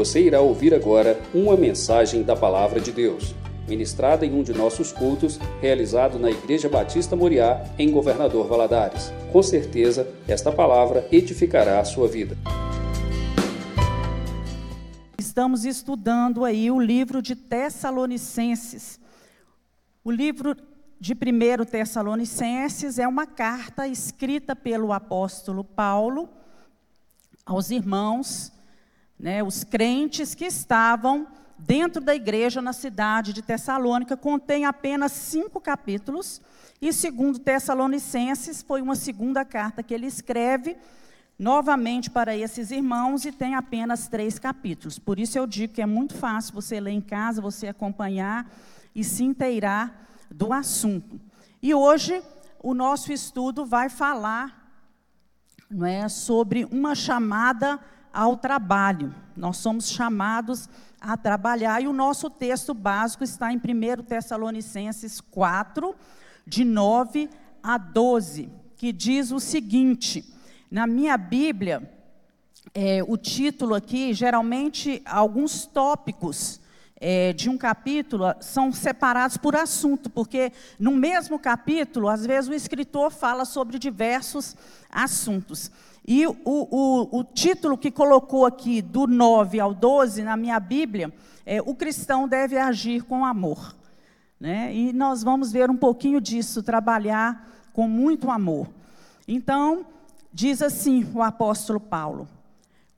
Você irá ouvir agora uma mensagem da Palavra de Deus, ministrada em um de nossos cultos, realizado na Igreja Batista Moriá, em Governador Valadares. Com certeza, esta palavra edificará a sua vida. Estamos estudando aí o livro de Tessalonicenses. O livro de 1 Tessalonicenses é uma carta escrita pelo apóstolo Paulo aos irmãos, né, os crentes que estavam dentro da igreja na cidade de Tessalônica, contém apenas cinco capítulos, e segundo Tessalonicenses, foi uma segunda carta que ele escreve novamente para esses irmãos e tem apenas três capítulos. Por isso eu digo que é muito fácil você ler em casa, você acompanhar e se inteirar do assunto. E hoje o nosso estudo vai falar não é, sobre uma chamada ao trabalho. Nós somos chamados a trabalhar e o nosso texto básico está em 1 Tessalonicenses 4, de 9 a 12, que diz o seguinte: na minha Bíblia, é, o título aqui, geralmente, alguns tópicos é, de um capítulo são separados por assunto, porque no mesmo capítulo, às vezes, o escritor fala sobre diversos assuntos. E o, o, o título que colocou aqui, do 9 ao 12, na minha Bíblia, é O cristão deve agir com amor. Né? E nós vamos ver um pouquinho disso, trabalhar com muito amor. Então, Diz assim o apóstolo Paulo: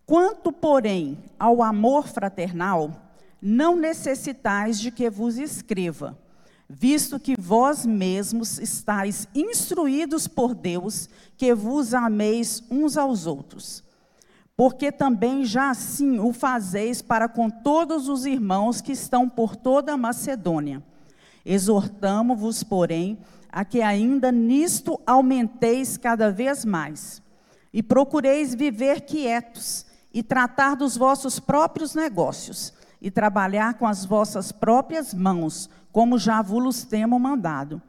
Quanto, porém, ao amor fraternal, não necessitais de que vos escreva, visto que vós mesmos estáis instruídos por Deus que vos ameis uns aos outros. Porque também já assim o fazeis para com todos os irmãos que estão por toda a Macedônia. Exortamo-vos, porém, a que ainda nisto aumenteis cada vez mais e procureis viver quietos e tratar dos vossos próprios negócios e trabalhar com as vossas próprias mãos, como já vos temo mandado,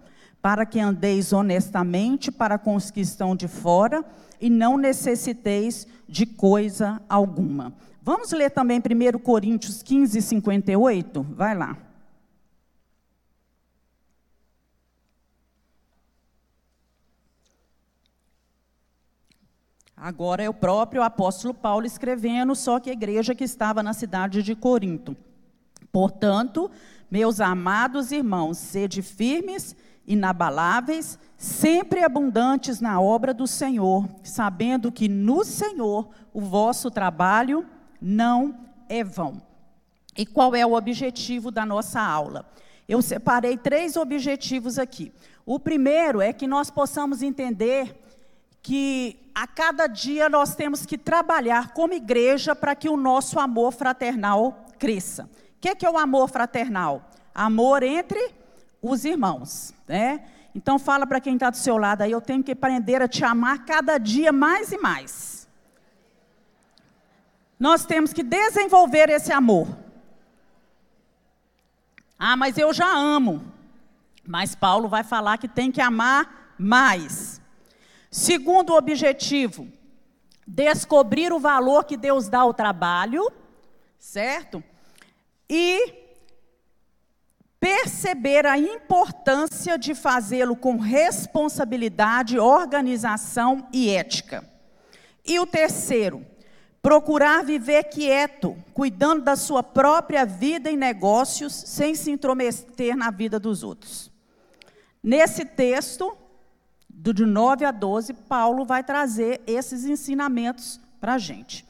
para que andeis honestamente para com os que estão de fora e não necessiteis de coisa alguma. Vamos ler também 1 Coríntios 15, 58? Vai lá. Agora é o próprio apóstolo Paulo escrevendo, só que a igreja que estava na cidade de Corinto. Portanto, meus amados irmãos, sede firmes, inabaláveis, sempre abundantes na obra do Senhor, sabendo que no Senhor o vosso trabalho não é vão. E qual é o objetivo da nossa aula? Eu separei três objetivos aqui. O primeiro é que nós possamos entender que a cada dia nós temos que trabalhar como igreja para que o nosso amor fraternal cresça. Que é, que é o amor fraternal? Amor entre os irmãos, né? Então fala para quem está do seu lado aí, eu tenho que aprender a te amar cada dia mais e mais. Nós temos que desenvolver esse amor. Ah, mas eu já amo. Mas Paulo vai falar que tem que amar mais. Segundo objetivo, descobrir o valor que Deus dá ao trabalho, certo? E perceber a importância de fazê-lo com responsabilidade, organização e ética. E o terceiro, procurar viver quieto, cuidando da sua própria vida e negócios, sem se intrometer na vida dos outros. Nesse texto, do de 9 a 12, Paulo vai trazer esses ensinamentos para a gente.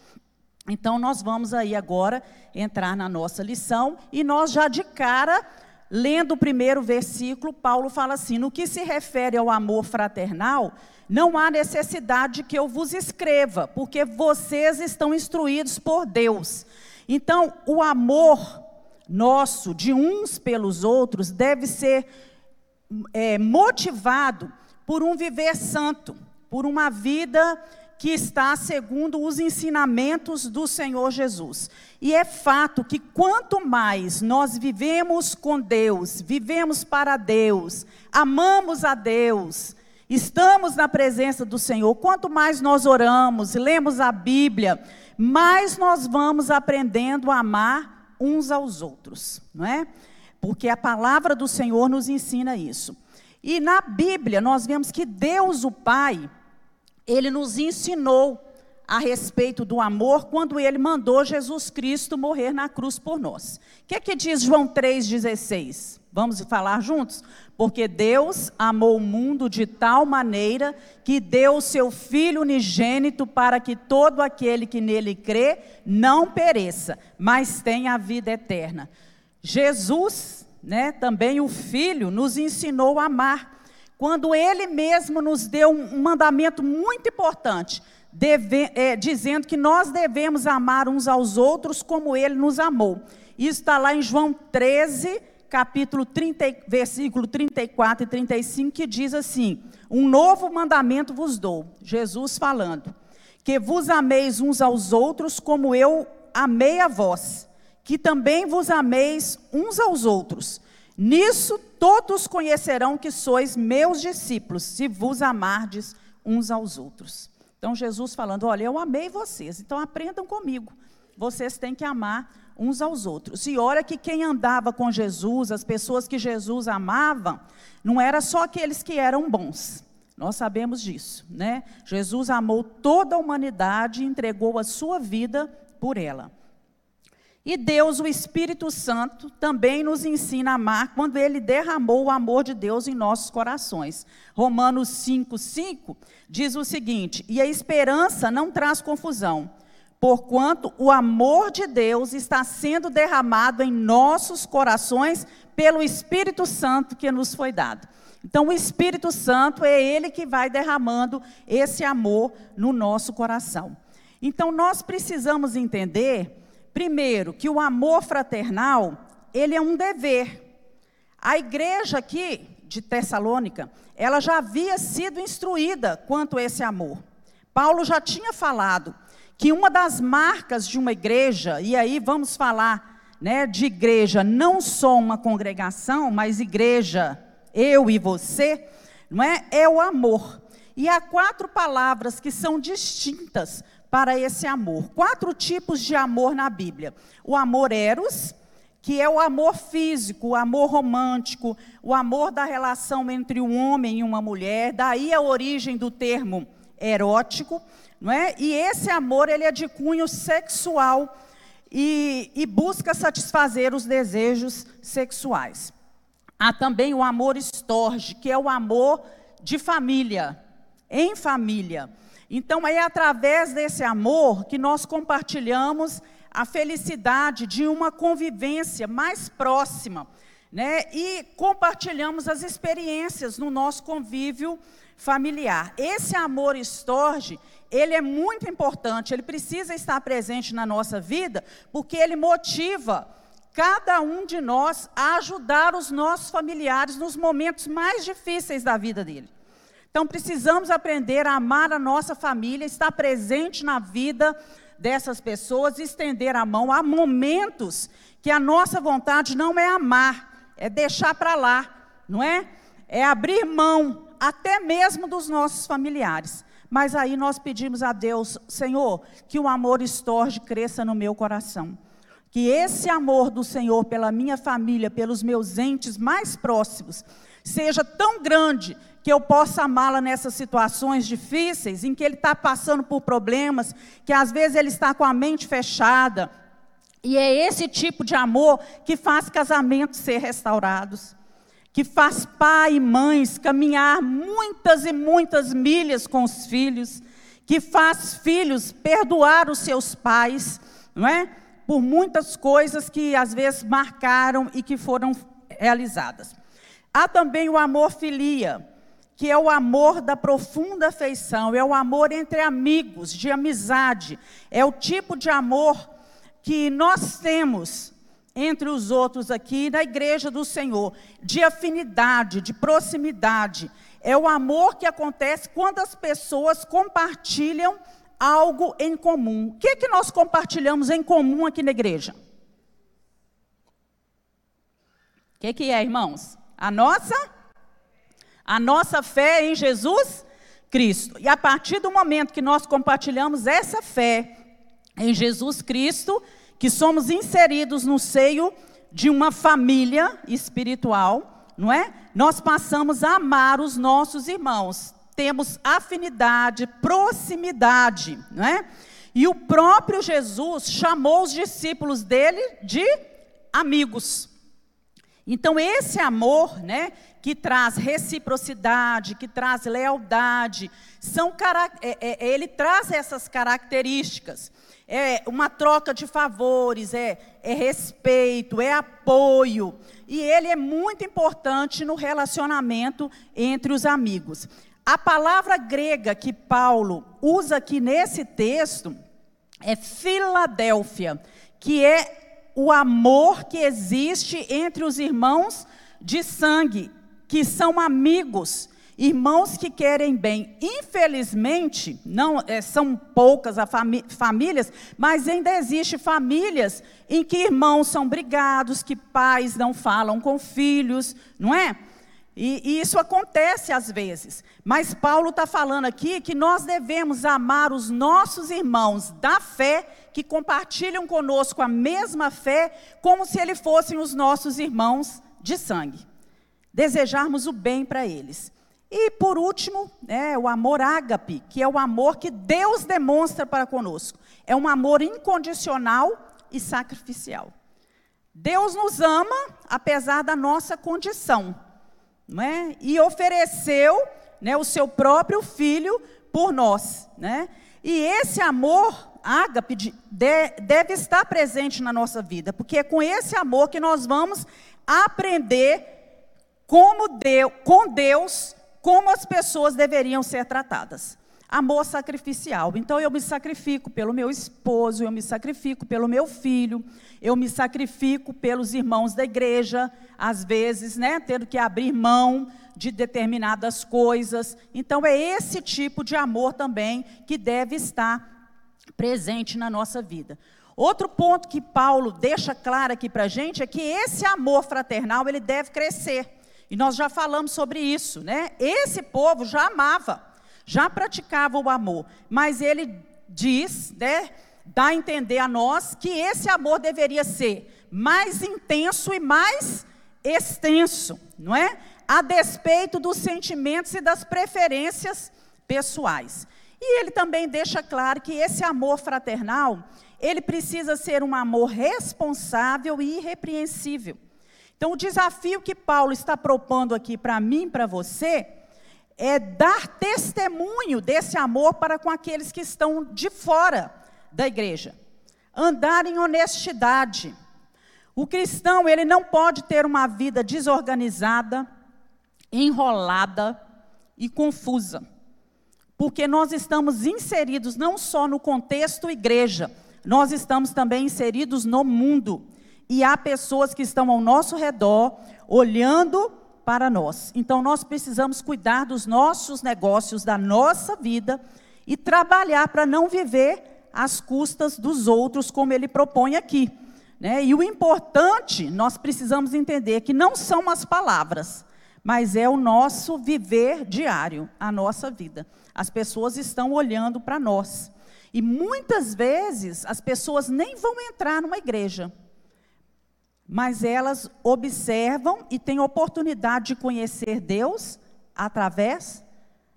Então, nós vamos aí agora entrar na nossa lição e nós já de cara, lendo o primeiro versículo, Paulo fala assim: no que se refere ao amor fraternal, não há necessidade de que eu vos escreva, porque vocês estão instruídos por Deus. Então, o amor nosso, de uns pelos outros, deve ser é, motivado por um viver santo, por uma vida que está segundo os ensinamentos do Senhor Jesus. E é fato que quanto mais nós vivemos com Deus, vivemos para Deus, amamos a Deus, estamos na presença do Senhor, quanto mais nós oramos, lemos a Bíblia, mais nós vamos aprendendo a amar uns aos outros, não é? Porque a palavra do Senhor nos ensina isso. E na Bíblia nós vemos que Deus, o Pai, ele nos ensinou a respeito do amor quando ele mandou Jesus Cristo morrer na cruz por nós. O que, é que diz João 3,16? Vamos falar juntos? Porque Deus amou o mundo de tal maneira que deu o seu Filho unigênito para que todo aquele que nele crê não pereça, mas tenha a vida eterna. Jesus, né, também o Filho, nos ensinou a amar. Quando ele mesmo nos deu um mandamento muito importante deve, é, dizendo que nós devemos amar uns aos outros como ele nos amou. Isso está lá em João 13, capítulo 30, versículo 34 e 35, que diz assim: Um novo mandamento vos dou, Jesus falando, que vos ameis uns aos outros como eu amei a vós, que também vos ameis uns aos outros. Nisso todos conhecerão que sois meus discípulos, se vos amardes uns aos outros. Então, Jesus falando: Olha, eu amei vocês, então aprendam comigo. Vocês têm que amar uns aos outros. E olha que quem andava com Jesus, as pessoas que Jesus amava, não era só aqueles que eram bons. Nós sabemos disso, né? Jesus amou toda a humanidade e entregou a sua vida por ela. E Deus, o Espírito Santo, também nos ensina a amar quando ele derramou o amor de Deus em nossos corações. Romanos 5, 5 diz o seguinte: E a esperança não traz confusão, porquanto o amor de Deus está sendo derramado em nossos corações pelo Espírito Santo que nos foi dado. Então, o Espírito Santo é ele que vai derramando esse amor no nosso coração. Então, nós precisamos entender Primeiro, que o amor fraternal, ele é um dever. A igreja aqui de Tessalônica, ela já havia sido instruída quanto a esse amor. Paulo já tinha falado que uma das marcas de uma igreja, e aí vamos falar né, de igreja, não só uma congregação, mas igreja, eu e você, não é? É o amor. E há quatro palavras que são distintas para esse amor. Quatro tipos de amor na Bíblia: o amor eros, que é o amor físico, o amor romântico, o amor da relação entre um homem e uma mulher, daí a origem do termo erótico, não é? E esse amor ele é de cunho sexual e, e busca satisfazer os desejos sexuais. Há também o amor estorge, que é o amor de família, em família. Então, é através desse amor que nós compartilhamos a felicidade de uma convivência mais próxima, né? E compartilhamos as experiências no nosso convívio familiar. Esse amor estorge, ele é muito importante, ele precisa estar presente na nossa vida, porque ele motiva cada um de nós a ajudar os nossos familiares nos momentos mais difíceis da vida dele. Então precisamos aprender a amar a nossa família, estar presente na vida dessas pessoas, estender a mão. Há momentos que a nossa vontade não é amar, é deixar para lá, não é? É abrir mão até mesmo dos nossos familiares. Mas aí nós pedimos a Deus, Senhor, que o amor estorge cresça no meu coração. Que esse amor do Senhor pela minha família, pelos meus entes mais próximos, seja tão grande que eu possa amá-la nessas situações difíceis, em que ele está passando por problemas, que às vezes ele está com a mente fechada. E é esse tipo de amor que faz casamentos ser restaurados, que faz pai e mães caminhar muitas e muitas milhas com os filhos, que faz filhos perdoar os seus pais, não é? Por muitas coisas que às vezes marcaram e que foram realizadas. Há também o amor filia, que é o amor da profunda afeição, é o amor entre amigos, de amizade, é o tipo de amor que nós temos entre os outros aqui na igreja do Senhor, de afinidade, de proximidade. É o amor que acontece quando as pessoas compartilham algo em comum. O que é que nós compartilhamos em comum aqui na igreja? O que, que é, irmãos? A nossa A nossa fé é em Jesus Cristo. E a partir do momento que nós compartilhamos essa fé em Jesus Cristo, que somos inseridos no seio de uma família espiritual, não é? Nós passamos a amar os nossos irmãos. Temos afinidade, proximidade, não é? E o próprio Jesus chamou os discípulos dele de amigos. Então esse amor, né, que traz reciprocidade, que traz lealdade, são é, é, ele traz essas características. É uma troca de favores, é, é respeito, é apoio. E ele é muito importante no relacionamento entre os amigos. A palavra grega que Paulo usa aqui nesse texto é Filadélfia, que é o amor que existe entre os irmãos de sangue que são amigos, irmãos que querem bem. Infelizmente, não é, são poucas as famílias, mas ainda existe famílias em que irmãos são brigados, que pais não falam com filhos, não é? E, e isso acontece às vezes. Mas Paulo está falando aqui que nós devemos amar os nossos irmãos da fé, que compartilham conosco a mesma fé, como se eles fossem os nossos irmãos de sangue desejarmos o bem para eles. E por último, é o amor ágape, que é o amor que Deus demonstra para conosco. É um amor incondicional e sacrificial. Deus nos ama apesar da nossa condição, não é? E ofereceu, né, o seu próprio filho por nós, né? E esse amor ágape de, deve estar presente na nossa vida, porque é com esse amor que nós vamos aprender como Deus, com Deus, como as pessoas deveriam ser tratadas. Amor sacrificial. Então eu me sacrifico pelo meu esposo, eu me sacrifico pelo meu filho, eu me sacrifico pelos irmãos da igreja, às vezes, né, tendo que abrir mão de determinadas coisas. Então é esse tipo de amor também que deve estar presente na nossa vida. Outro ponto que Paulo deixa claro aqui para a gente é que esse amor fraternal ele deve crescer. E nós já falamos sobre isso, né? Esse povo já amava, já praticava o amor, mas ele diz, né, dá a entender a nós que esse amor deveria ser mais intenso e mais extenso, não é? A despeito dos sentimentos e das preferências pessoais. E ele também deixa claro que esse amor fraternal, ele precisa ser um amor responsável e irrepreensível. Então, o desafio que Paulo está propondo aqui para mim, para você, é dar testemunho desse amor para com aqueles que estão de fora da igreja. Andar em honestidade. O cristão, ele não pode ter uma vida desorganizada, enrolada e confusa. Porque nós estamos inseridos não só no contexto igreja, nós estamos também inseridos no mundo e há pessoas que estão ao nosso redor olhando para nós. Então nós precisamos cuidar dos nossos negócios, da nossa vida e trabalhar para não viver às custas dos outros, como ele propõe aqui. Né? E o importante, nós precisamos entender que não são as palavras, mas é o nosso viver diário, a nossa vida. As pessoas estão olhando para nós. E muitas vezes as pessoas nem vão entrar numa igreja, mas elas observam e têm oportunidade de conhecer Deus através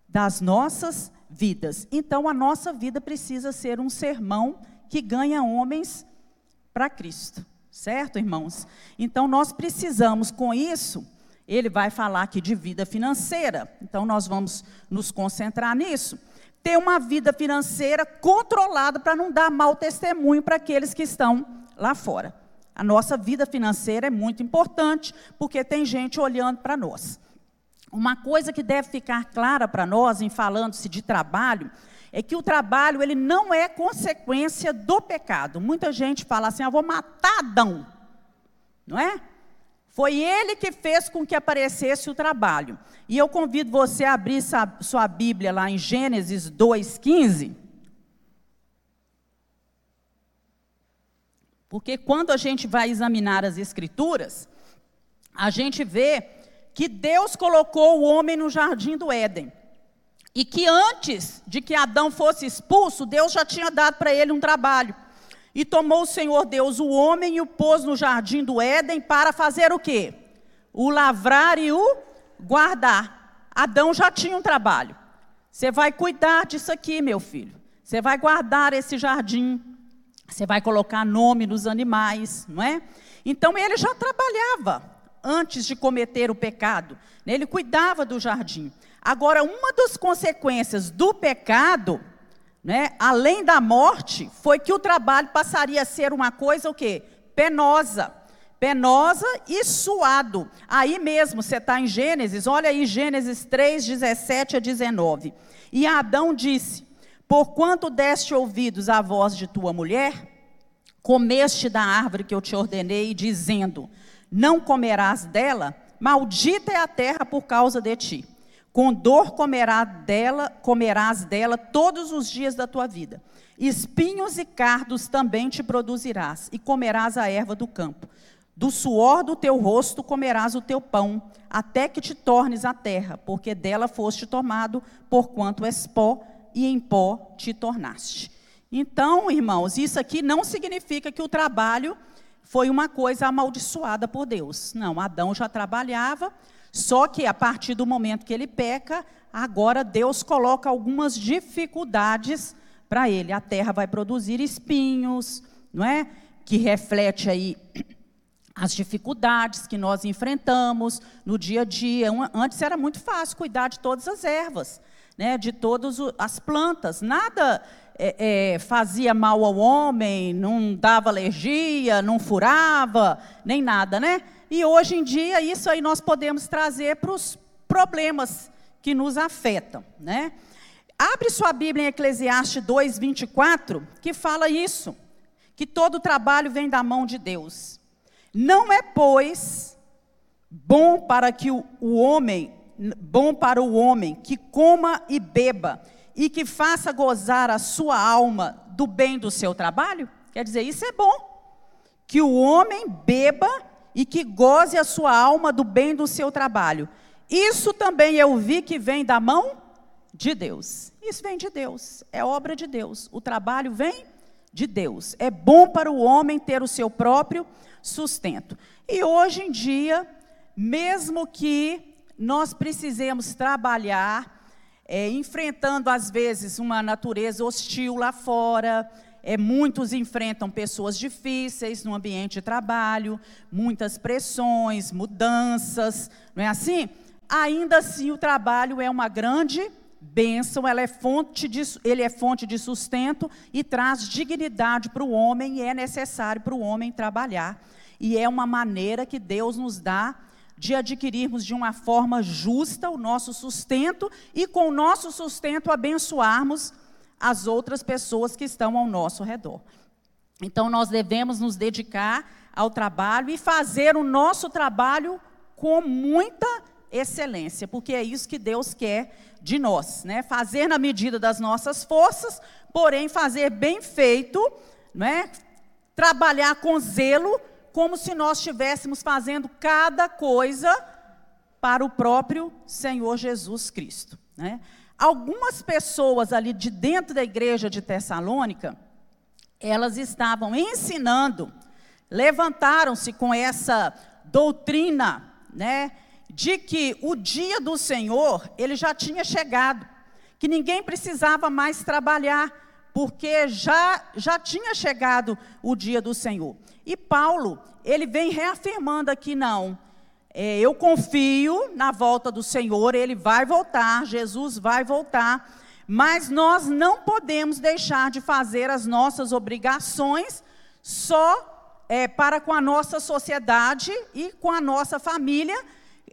das nossas vidas. Então, a nossa vida precisa ser um sermão que ganha homens para Cristo, certo, irmãos? Então, nós precisamos, com isso, ele vai falar aqui de vida financeira, então, nós vamos nos concentrar nisso. Ter uma vida financeira controlada para não dar mau testemunho para aqueles que estão lá fora. A nossa vida financeira é muito importante, porque tem gente olhando para nós. Uma coisa que deve ficar clara para nós, em falando-se de trabalho, é que o trabalho ele não é consequência do pecado. Muita gente fala assim: eu vou matar Adão. Não é? Foi ele que fez com que aparecesse o trabalho. E eu convido você a abrir sua Bíblia lá em Gênesis 2,15. Porque quando a gente vai examinar as Escrituras, a gente vê que Deus colocou o homem no jardim do Éden. E que antes de que Adão fosse expulso, Deus já tinha dado para ele um trabalho. E tomou o Senhor Deus o homem e o pôs no jardim do Éden para fazer o quê? O lavrar e o guardar. Adão já tinha um trabalho. Você vai cuidar disso aqui, meu filho. Você vai guardar esse jardim. Você vai colocar nome nos animais, não é? Então ele já trabalhava antes de cometer o pecado. Ele cuidava do jardim. Agora, uma das consequências do pecado, né, além da morte, foi que o trabalho passaria a ser uma coisa o quê? Penosa. Penosa e suado. Aí mesmo, você está em Gênesis, olha aí Gênesis 3, 17 a 19. E Adão disse: Porquanto deste ouvidos à voz de tua mulher, comeste da árvore que eu te ordenei, dizendo: Não comerás dela, maldita é a terra por causa de ti. Com dor comerás dela, comerás dela todos os dias da tua vida. Espinhos e cardos também te produzirás, e comerás a erva do campo. Do suor do teu rosto comerás o teu pão, até que te tornes a terra, porque dela foste tomado, porquanto és pó, e em pó te tornaste. Então, irmãos, isso aqui não significa que o trabalho foi uma coisa amaldiçoada por Deus. Não, Adão já trabalhava, só que a partir do momento que ele peca, agora Deus coloca algumas dificuldades para ele. A terra vai produzir espinhos, não é? Que reflete aí as dificuldades que nós enfrentamos no dia a dia. Antes era muito fácil cuidar de todas as ervas, né? De todas as plantas. Nada é, é, fazia mal ao homem, não dava alergia, não furava, nem nada, né? E hoje em dia, isso aí nós podemos trazer para os problemas que nos afetam, né? Abre sua Bíblia em Eclesiastes 2, 24, que fala isso, que todo trabalho vem da mão de Deus. Não é, pois, bom para que o, o homem, bom para o homem que coma e beba e que faça gozar a sua alma do bem do seu trabalho? Quer dizer, isso é bom. Que o homem beba e que goze a sua alma do bem do seu trabalho. Isso também eu vi que vem da mão de Deus. Isso vem de Deus, é obra de Deus. O trabalho vem de Deus. É bom para o homem ter o seu próprio sustento. E hoje em dia, mesmo que nós precisemos trabalhar, é, enfrentando às vezes uma natureza hostil lá fora, é, muitos enfrentam pessoas difíceis no ambiente de trabalho, muitas pressões, mudanças, não é assim? Ainda assim, o trabalho é uma grande bênção, ela é fonte de, ele é fonte de sustento e traz dignidade para o homem, e é necessário para o homem trabalhar. E é uma maneira que Deus nos dá de adquirirmos de uma forma justa o nosso sustento e, com o nosso sustento, abençoarmos as outras pessoas que estão ao nosso redor. Então, nós devemos nos dedicar ao trabalho e fazer o nosso trabalho com muita excelência, porque é isso que Deus quer de nós, né? Fazer na medida das nossas forças, porém fazer bem feito, né? Trabalhar com zelo, como se nós estivéssemos fazendo cada coisa para o próprio Senhor Jesus Cristo, né? Algumas pessoas ali de dentro da igreja de Tessalônica, elas estavam ensinando, levantaram-se com essa doutrina, né, de que o dia do Senhor, ele já tinha chegado, que ninguém precisava mais trabalhar, porque já já tinha chegado o dia do Senhor. E Paulo, ele vem reafirmando aqui não, é, eu confio na volta do Senhor, ele vai voltar, Jesus vai voltar, mas nós não podemos deixar de fazer as nossas obrigações só é, para com a nossa sociedade e com a nossa família,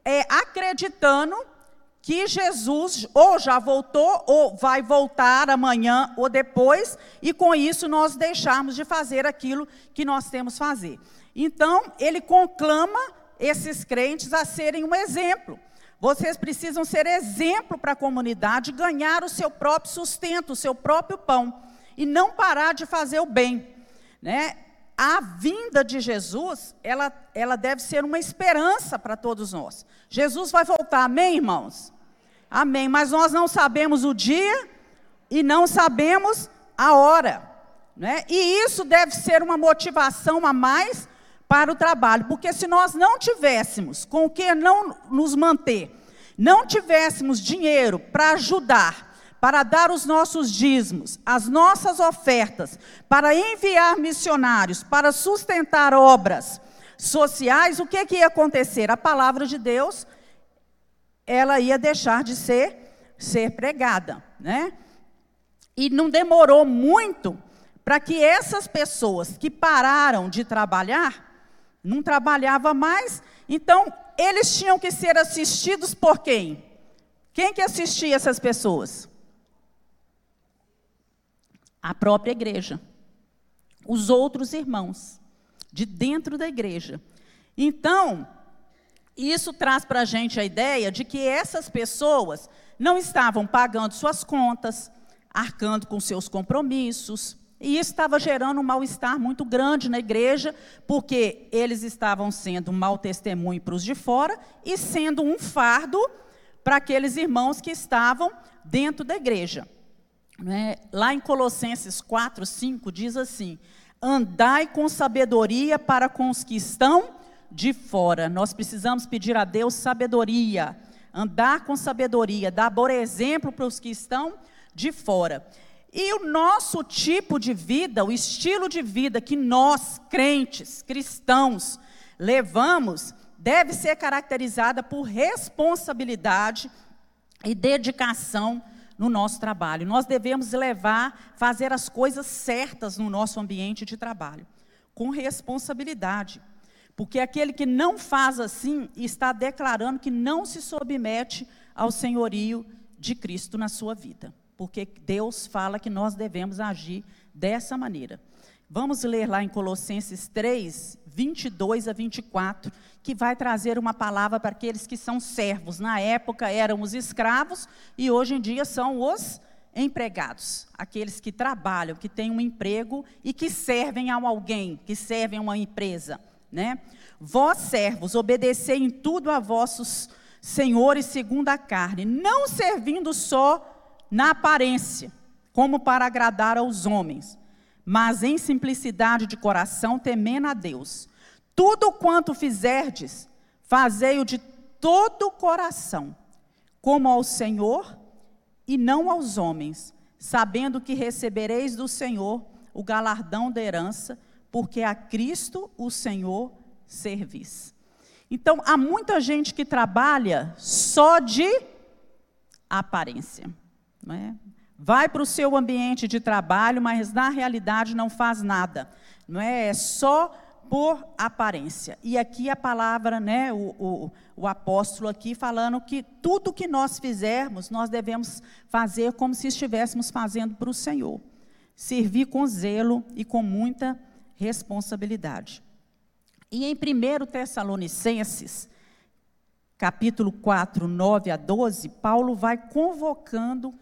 é, acreditando que Jesus ou já voltou ou vai voltar amanhã ou depois, e com isso nós deixarmos de fazer aquilo que nós temos fazer. Então, ele conclama esses crentes a serem um exemplo. Vocês precisam ser exemplo para a comunidade, ganhar o seu próprio sustento, o seu próprio pão, e não parar de fazer o bem. Né? a vinda de Jesus, ela, ela deve ser uma esperança para todos nós. Jesus vai voltar, amém, irmãos? Amém. Mas nós não sabemos o dia e não sabemos a hora. Né? E isso deve ser uma motivação a mais para o trabalho, porque se nós não tivéssemos com o que não nos manter, não tivéssemos dinheiro para ajudar, para dar os nossos dízimos, as nossas ofertas, para enviar missionários, para sustentar obras sociais, o que, que ia acontecer? A palavra de Deus, ela ia deixar de ser, ser pregada, né? E não demorou muito para que essas pessoas que pararam de trabalhar, não trabalhava mais, então eles tinham que ser assistidos por quem? Quem que assistia essas pessoas? A própria igreja. Os outros irmãos, de dentro da igreja. Então, isso traz para a gente a ideia de que essas pessoas não estavam pagando suas contas, arcando com seus compromissos, e isso estava gerando um mal-estar muito grande na igreja, porque eles estavam sendo um mau testemunho para os de fora e sendo um fardo para aqueles irmãos que estavam dentro da igreja. Né? Lá em Colossenses 4, 5, diz assim: Andai com sabedoria para com os que estão de fora. Nós precisamos pedir a Deus sabedoria, andar com sabedoria, dar bom exemplo para os que estão de fora. E o nosso tipo de vida, o estilo de vida que nós, crentes, cristãos, levamos, deve ser caracterizada por responsabilidade e dedicação no nosso trabalho. Nós devemos levar, fazer as coisas certas no nosso ambiente de trabalho, com responsabilidade. Porque aquele que não faz assim está declarando que não se submete ao senhorio de Cristo na sua vida porque Deus fala que nós devemos agir dessa maneira. Vamos ler lá em Colossenses 3, 22 a 24, que vai trazer uma palavra para aqueles que são servos. Na época eram os escravos e hoje em dia são os empregados, aqueles que trabalham, que têm um emprego e que servem a alguém, que servem a uma empresa, né? Vós servos, obedecei em tudo a vossos senhores segundo a carne, não servindo só na aparência, como para agradar aos homens, mas em simplicidade de coração, temendo a Deus. Tudo quanto fizerdes, fazei-o de todo o coração, como ao Senhor e não aos homens, sabendo que recebereis do Senhor o galardão da herança, porque a Cristo o Senhor servis. Então, há muita gente que trabalha só de aparência. É? Vai para o seu ambiente de trabalho, mas na realidade não faz nada. Não é? é só por aparência. E aqui a palavra, né, o, o, o, apóstolo aqui falando que tudo que nós fizermos, nós devemos fazer como se estivéssemos fazendo para o Senhor. Servir com zelo e com muita responsabilidade. E em 1 Tessalonicenses, capítulo 4, 9 a 12, Paulo vai convocando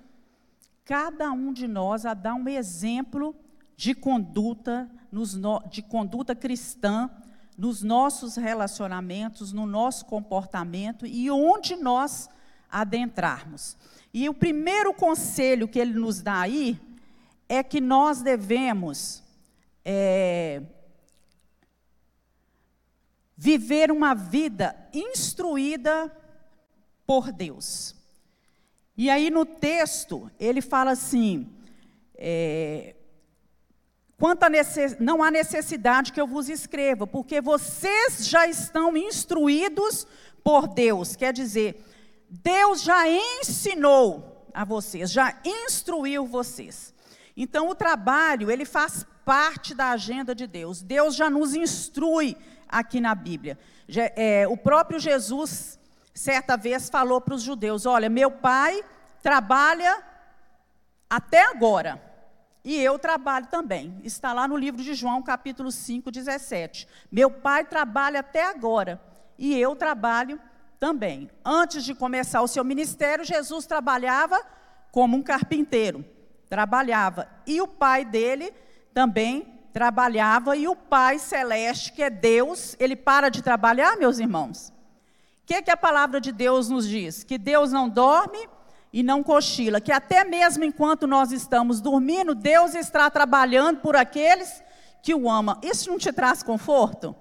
cada um de nós a dar um exemplo de conduta, nos no, de conduta cristã nos nossos relacionamentos, no nosso comportamento e onde nós adentrarmos. E o primeiro conselho que ele nos dá aí é que nós devemos é, viver uma vida instruída por Deus. E aí no texto, ele fala assim: é, quanto a necess, não há necessidade que eu vos escreva, porque vocês já estão instruídos por Deus. Quer dizer, Deus já ensinou a vocês, já instruiu vocês. Então o trabalho, ele faz parte da agenda de Deus. Deus já nos instrui aqui na Bíblia. É, o próprio Jesus certa vez falou para os judeus: Olha, meu pai trabalha até agora. E eu trabalho também. Está lá no livro de João, capítulo 5, 17. Meu pai trabalha até agora. E eu trabalho também. Antes de começar o seu ministério, Jesus trabalhava como um carpinteiro. Trabalhava. E o pai dele também trabalhava e o Pai Celeste, que é Deus, ele para de trabalhar, meus irmãos? O que, que a palavra de Deus nos diz? Que Deus não dorme e não cochila, que até mesmo enquanto nós estamos dormindo, Deus está trabalhando por aqueles que o amam. Isso não te traz conforto?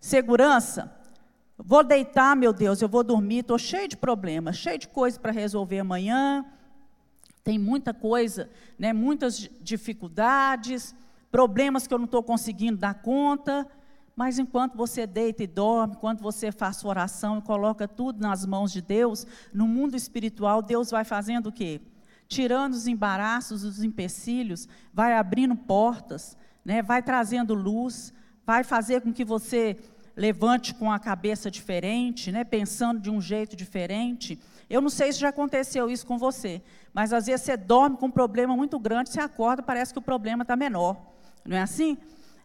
Segurança? Vou deitar, meu Deus, eu vou dormir, estou cheio de problemas, cheio de coisa para resolver amanhã. Tem muita coisa, né, muitas dificuldades, problemas que eu não estou conseguindo dar conta. Mas enquanto você deita e dorme, enquanto você faz oração e coloca tudo nas mãos de Deus, no mundo espiritual, Deus vai fazendo o quê? Tirando os embaraços, os empecilhos, vai abrindo portas, né? vai trazendo luz, vai fazer com que você levante com a cabeça diferente, né? pensando de um jeito diferente. Eu não sei se já aconteceu isso com você, mas às vezes você dorme com um problema muito grande, você acorda, parece que o problema está menor. Não é assim?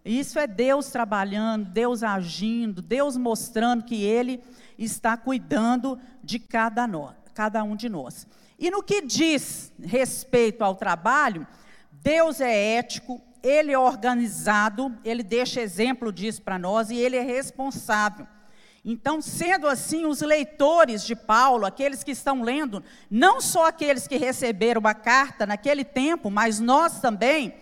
Isso é Deus trabalhando, Deus agindo, Deus mostrando que Ele está cuidando de cada, nós, cada um de nós. E no que diz respeito ao trabalho, Deus é ético, Ele é organizado, Ele deixa exemplo disso para nós e Ele é responsável. Então, sendo assim, os leitores de Paulo, aqueles que estão lendo, não só aqueles que receberam a carta naquele tempo, mas nós também,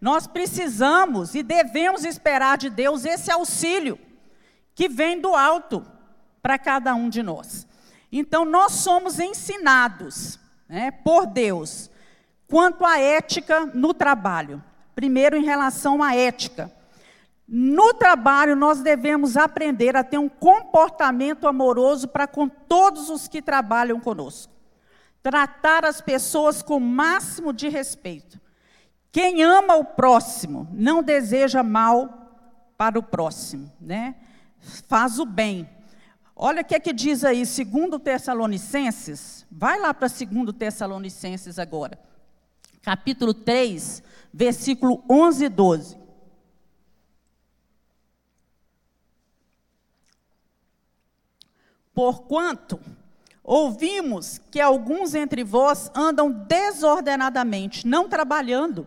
nós precisamos e devemos esperar de Deus esse auxílio que vem do alto para cada um de nós. Então, nós somos ensinados né, por Deus quanto à ética no trabalho. Primeiro, em relação à ética. No trabalho, nós devemos aprender a ter um comportamento amoroso para com todos os que trabalham conosco. Tratar as pessoas com o máximo de respeito. Quem ama o próximo não deseja mal para o próximo, né? Faz o bem. Olha o que é que diz aí, segundo Tessalonicenses, vai lá para segundo Tessalonicenses agora. Capítulo 3, versículo 11 e 12. Porquanto ouvimos que alguns entre vós andam desordenadamente, não trabalhando,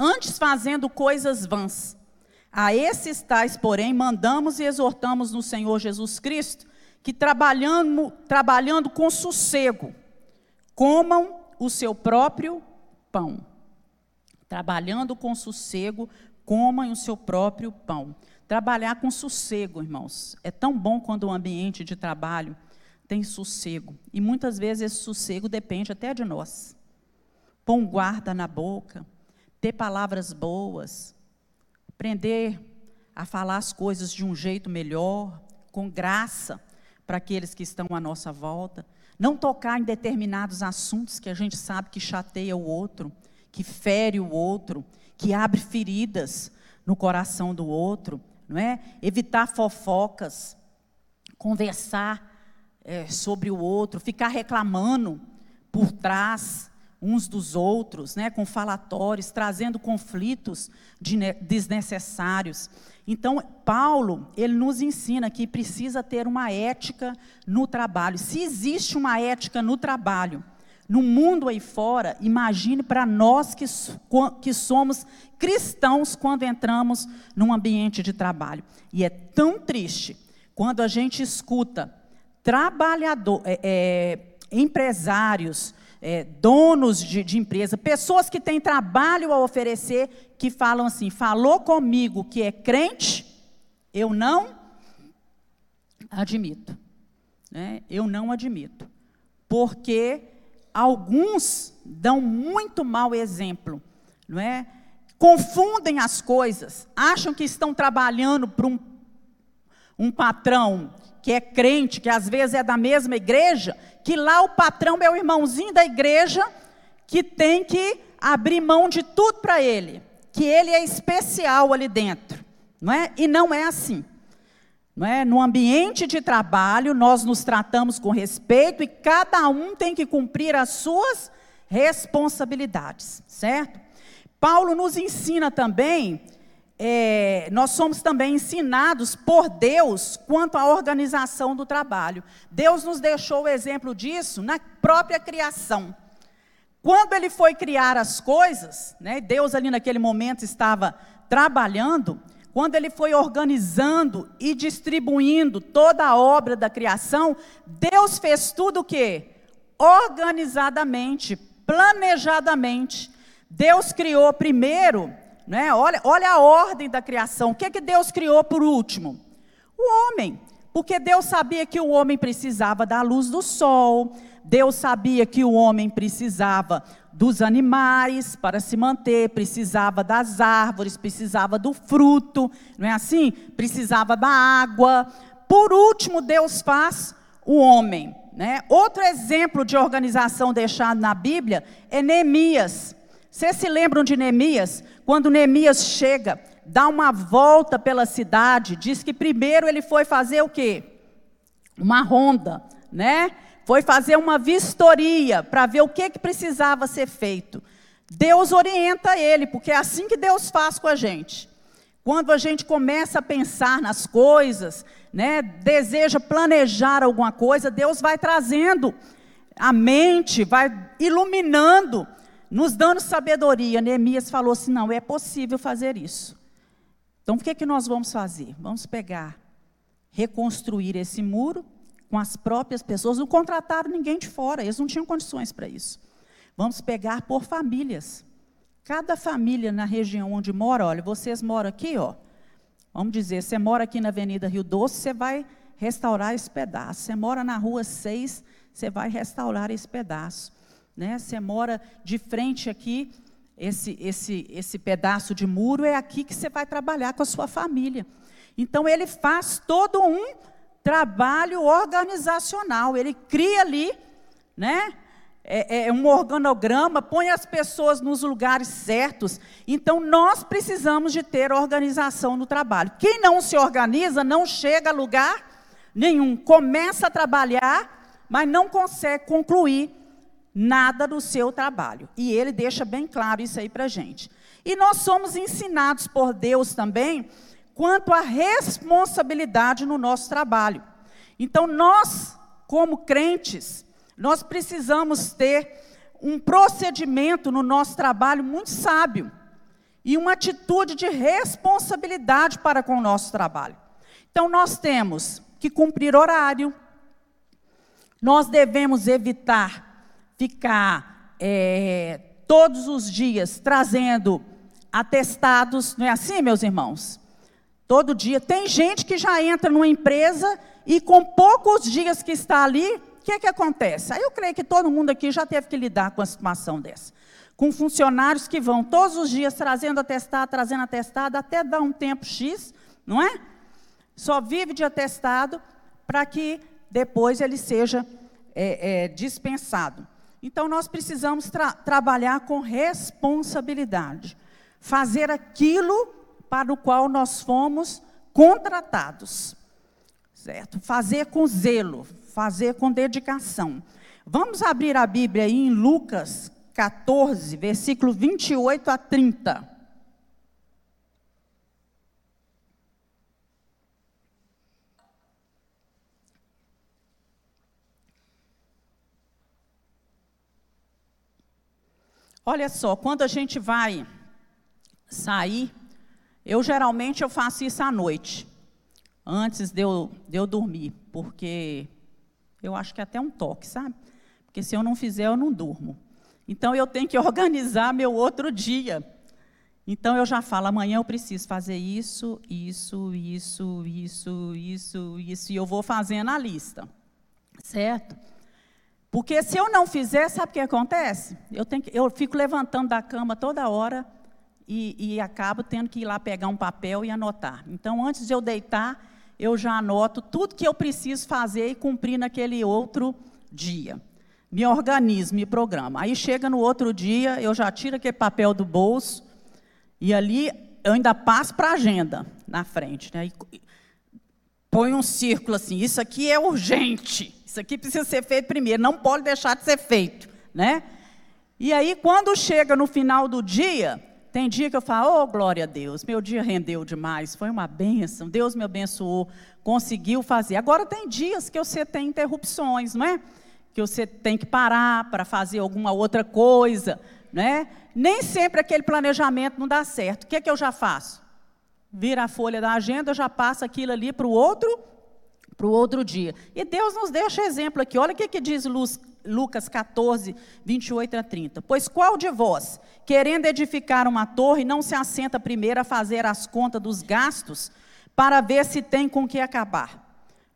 antes fazendo coisas vãs. A esses tais, porém, mandamos e exortamos no Senhor Jesus Cristo que trabalhando, trabalhando com sossego, comam o seu próprio pão. Trabalhando com sossego, comam o seu próprio pão. Trabalhar com sossego, irmãos. É tão bom quando o ambiente de trabalho tem sossego. E muitas vezes esse sossego depende até de nós. Pão guarda na boca, ter palavras boas, aprender a falar as coisas de um jeito melhor, com graça para aqueles que estão à nossa volta, não tocar em determinados assuntos que a gente sabe que chateia o outro, que fere o outro, que abre feridas no coração do outro, não é? Evitar fofocas, conversar é, sobre o outro, ficar reclamando por trás, uns dos outros, né, com falatórios, trazendo conflitos desnecessários. Então, Paulo, ele nos ensina que precisa ter uma ética no trabalho. Se existe uma ética no trabalho, no mundo aí fora, imagine para nós que, que somos cristãos quando entramos num ambiente de trabalho. E é tão triste quando a gente escuta trabalhador, é, é, empresários, é, donos de, de empresa, pessoas que têm trabalho a oferecer, que falam assim: falou comigo que é crente, eu não admito. Né? Eu não admito. Porque alguns dão muito mau exemplo, não é? Confundem as coisas, acham que estão trabalhando para um, um patrão que é crente, que às vezes é da mesma igreja, que lá o patrão é o irmãozinho da igreja que tem que abrir mão de tudo para ele, que ele é especial ali dentro, não é? E não é assim. Não é? No ambiente de trabalho, nós nos tratamos com respeito e cada um tem que cumprir as suas responsabilidades, certo? Paulo nos ensina também é, nós somos também ensinados por Deus quanto à organização do trabalho. Deus nos deixou o exemplo disso na própria criação. Quando ele foi criar as coisas, né, Deus ali naquele momento estava trabalhando, quando ele foi organizando e distribuindo toda a obra da criação, Deus fez tudo o quê? Organizadamente, planejadamente. Deus criou primeiro, né? Olha, olha a ordem da criação. O que, que Deus criou por último? O homem. Porque Deus sabia que o homem precisava da luz do sol, Deus sabia que o homem precisava dos animais para se manter, precisava das árvores, precisava do fruto, não é assim? Precisava da água. Por último, Deus faz o homem. Né? Outro exemplo de organização deixado na Bíblia é Neemias. Vocês se lembram de Neemias? Quando Neemias chega dá uma volta pela cidade, diz que primeiro ele foi fazer o quê? Uma ronda, né? Foi fazer uma vistoria para ver o que, que precisava ser feito. Deus orienta ele, porque é assim que Deus faz com a gente. Quando a gente começa a pensar nas coisas, né, deseja planejar alguma coisa, Deus vai trazendo a mente, vai iluminando, nos dando sabedoria. Neemias falou assim: não, é possível fazer isso. Então, o que, é que nós vamos fazer? Vamos pegar, reconstruir esse muro com as próprias pessoas. Não contrataram ninguém de fora, eles não tinham condições para isso. Vamos pegar por famílias. Cada família na região onde mora, olha, vocês moram aqui, ó. Vamos dizer, você mora aqui na Avenida Rio Doce, você vai restaurar esse pedaço. Você mora na Rua 6, você vai restaurar esse pedaço. Né? Você mora de frente aqui esse, esse, esse pedaço de muro, é aqui que você vai trabalhar com a sua família. Então, ele faz todo um trabalho organizacional, ele cria ali, né? É, é um organograma, põe as pessoas nos lugares certos. Então, nós precisamos de ter organização no trabalho. Quem não se organiza não chega a lugar nenhum. Começa a trabalhar, mas não consegue concluir nada do seu trabalho. E ele deixa bem claro isso aí para a gente. E nós somos ensinados por Deus também quanto à responsabilidade no nosso trabalho. Então, nós, como crentes, nós precisamos ter um procedimento no nosso trabalho muito sábio e uma atitude de responsabilidade para com o nosso trabalho. Então, nós temos que cumprir horário, nós devemos evitar ficar é, todos os dias trazendo atestados, não é assim, meus irmãos? Todo dia. Tem gente que já entra numa empresa e com poucos dias que está ali, o que, que acontece? Aí eu creio que todo mundo aqui já teve que lidar com a situação dessa. Com funcionários que vão todos os dias trazendo atestado, trazendo atestado, até dar um tempo X, não é? Só vive de atestado para que depois ele seja é, é, dispensado. Então, nós precisamos tra trabalhar com responsabilidade, fazer aquilo para o qual nós fomos contratados, certo? Fazer com zelo, fazer com dedicação. Vamos abrir a Bíblia aí em Lucas 14, versículo 28 a 30. Olha só, quando a gente vai sair, eu geralmente eu faço isso à noite, antes de eu, de eu dormir, porque eu acho que é até um toque, sabe? Porque se eu não fizer, eu não durmo. Então eu tenho que organizar meu outro dia. Então eu já falo, amanhã eu preciso fazer isso, isso, isso, isso, isso, isso, e eu vou fazendo a lista. Certo? Porque se eu não fizer, sabe o que acontece? Eu, tenho que, eu fico levantando da cama toda hora e, e acabo tendo que ir lá pegar um papel e anotar. Então, antes de eu deitar, eu já anoto tudo que eu preciso fazer e cumprir naquele outro dia. Me organizo, me programa. Aí chega no outro dia, eu já tiro aquele papel do bolso e ali eu ainda passo para a agenda na frente. Né? E põe um círculo assim, isso aqui é urgente. Isso aqui precisa ser feito primeiro, não pode deixar de ser feito, né? E aí, quando chega no final do dia, tem dia que eu falo, oh, glória a Deus, meu dia rendeu demais, foi uma bênção, Deus me abençoou, conseguiu fazer. Agora, tem dias que você tem interrupções, não é? que você tem que parar para fazer alguma outra coisa, né? Nem sempre aquele planejamento não dá certo. O que, é que eu já faço? Vira a folha da agenda, já passa aquilo ali para o outro, para o outro dia. E Deus nos deixa exemplo aqui. Olha o que, que diz Lucas 14, 28 a 30. Pois qual de vós, querendo edificar uma torre, não se assenta primeiro a fazer as contas dos gastos, para ver se tem com que acabar?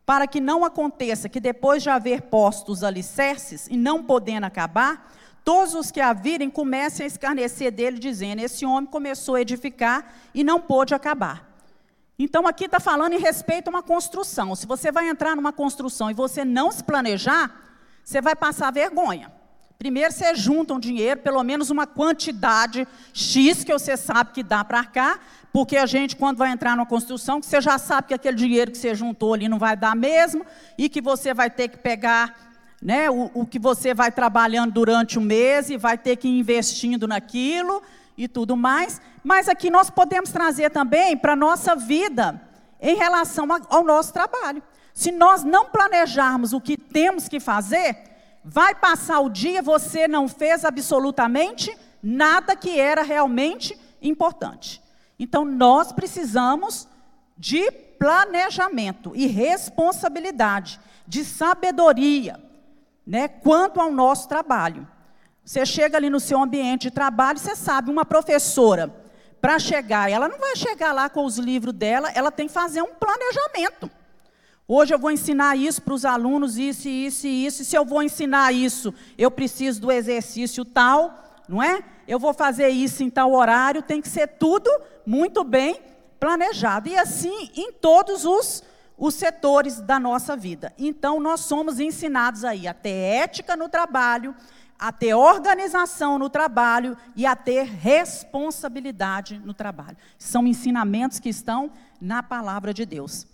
Para que não aconteça que depois de haver posto os alicerces e não podendo acabar, todos os que a virem comecem a escarnecer dele, dizendo: Esse homem começou a edificar e não pôde acabar. Então, aqui está falando em respeito a uma construção. Se você vai entrar numa construção e você não se planejar, você vai passar vergonha. Primeiro, você junta um dinheiro, pelo menos uma quantidade X que você sabe que dá para cá, porque a gente, quando vai entrar numa construção, você já sabe que aquele dinheiro que você juntou ali não vai dar mesmo, e que você vai ter que pegar né, o, o que você vai trabalhando durante o mês e vai ter que ir investindo naquilo e tudo mais. Mas aqui nós podemos trazer também para a nossa vida em relação ao nosso trabalho. Se nós não planejarmos o que temos que fazer, vai passar o dia, você não fez absolutamente nada que era realmente importante. Então, nós precisamos de planejamento e responsabilidade, de sabedoria, né, quanto ao nosso trabalho. Você chega ali no seu ambiente de trabalho, você sabe, uma professora, para chegar, ela não vai chegar lá com os livros dela, ela tem que fazer um planejamento. Hoje eu vou ensinar isso para os alunos, isso, isso e isso. E se eu vou ensinar isso, eu preciso do exercício tal, não é? Eu vou fazer isso em tal horário, tem que ser tudo muito bem planejado. E assim em todos os, os setores da nossa vida. Então, nós somos ensinados aí a ter ética no trabalho, a ter organização no trabalho e a ter responsabilidade no trabalho. São ensinamentos que estão na palavra de Deus.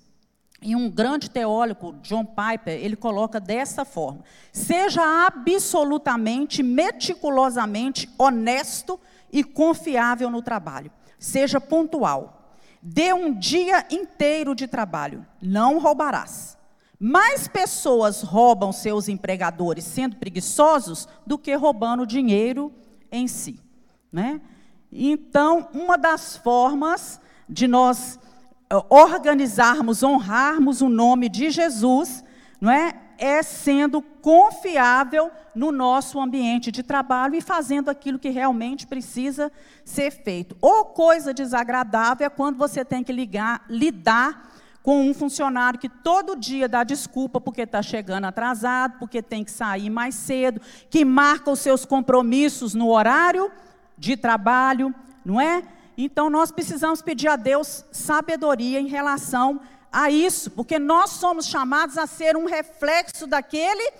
E um grande teólogo, John Piper, ele coloca dessa forma: seja absolutamente, meticulosamente honesto e confiável no trabalho. Seja pontual. Dê um dia inteiro de trabalho. Não roubarás. Mais pessoas roubam seus empregadores sendo preguiçosos do que roubando dinheiro em si. Né? Então, uma das formas de nós organizarmos, honrarmos o nome de Jesus, não é? É sendo confiável no nosso ambiente de trabalho e fazendo aquilo que realmente precisa ser feito. Ou coisa desagradável é quando você tem que ligar, lidar com um funcionário que todo dia dá desculpa porque está chegando atrasado, porque tem que sair mais cedo, que marca os seus compromissos no horário de trabalho, não é? Então nós precisamos pedir a Deus sabedoria em relação a isso, porque nós somos chamados a ser um reflexo daquele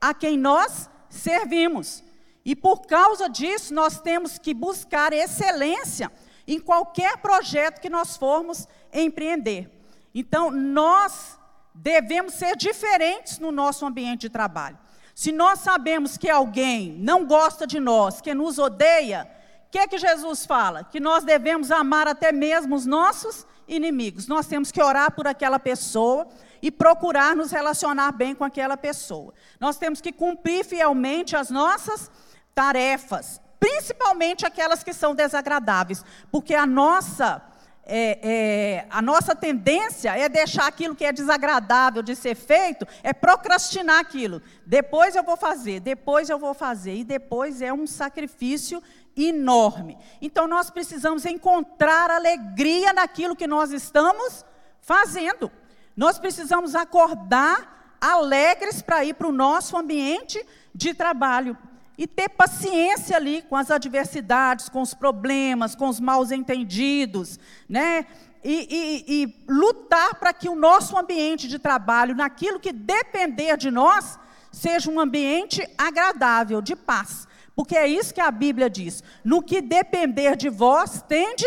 a quem nós servimos. E por causa disso, nós temos que buscar excelência em qualquer projeto que nós formos empreender. Então, nós devemos ser diferentes no nosso ambiente de trabalho. Se nós sabemos que alguém não gosta de nós, que nos odeia, que é que Jesus fala? Que nós devemos amar até mesmo os nossos inimigos. Nós temos que orar por aquela pessoa e procurar nos relacionar bem com aquela pessoa. Nós temos que cumprir fielmente as nossas tarefas, principalmente aquelas que são desagradáveis, porque a nossa é, é, a nossa tendência é deixar aquilo que é desagradável de ser feito, é procrastinar aquilo. Depois eu vou fazer, depois eu vou fazer, e depois é um sacrifício enorme. Então nós precisamos encontrar alegria naquilo que nós estamos fazendo. Nós precisamos acordar alegres para ir para o nosso ambiente de trabalho e ter paciência ali com as adversidades, com os problemas, com os maus entendidos, né? E, e, e lutar para que o nosso ambiente de trabalho, naquilo que depender de nós, seja um ambiente agradável, de paz. Porque é isso que a Bíblia diz: no que depender de vós, tende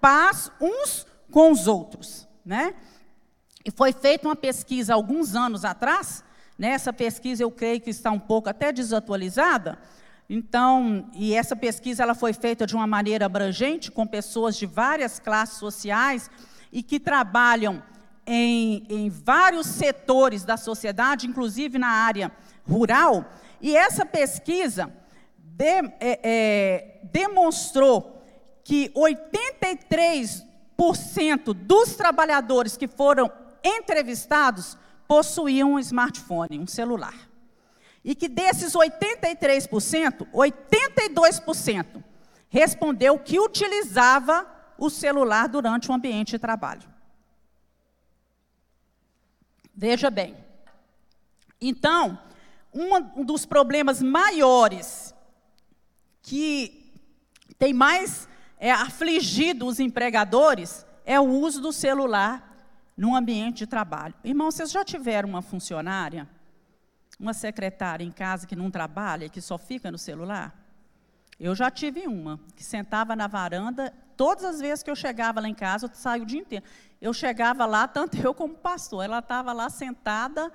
paz uns com os outros. Né? E foi feita uma pesquisa alguns anos atrás, nessa pesquisa eu creio que está um pouco até desatualizada. Então, e essa pesquisa ela foi feita de uma maneira abrangente, com pessoas de várias classes sociais e que trabalham em, em vários setores da sociedade, inclusive na área rural, e essa pesquisa de, é, é, demonstrou que 83% dos trabalhadores que foram entrevistados possuíam um smartphone, um celular. E que desses 83%, 82% respondeu que utilizava o celular durante o ambiente de trabalho. Veja bem. Então, um dos problemas maiores que tem mais é, afligido os empregadores é o uso do celular no ambiente de trabalho. Irmão, vocês já tiveram uma funcionária, uma secretária em casa que não trabalha, que só fica no celular? Eu já tive uma, que sentava na varanda, todas as vezes que eu chegava lá em casa, eu saio o dia inteiro. Eu chegava lá, tanto eu como o pastor, ela estava lá sentada,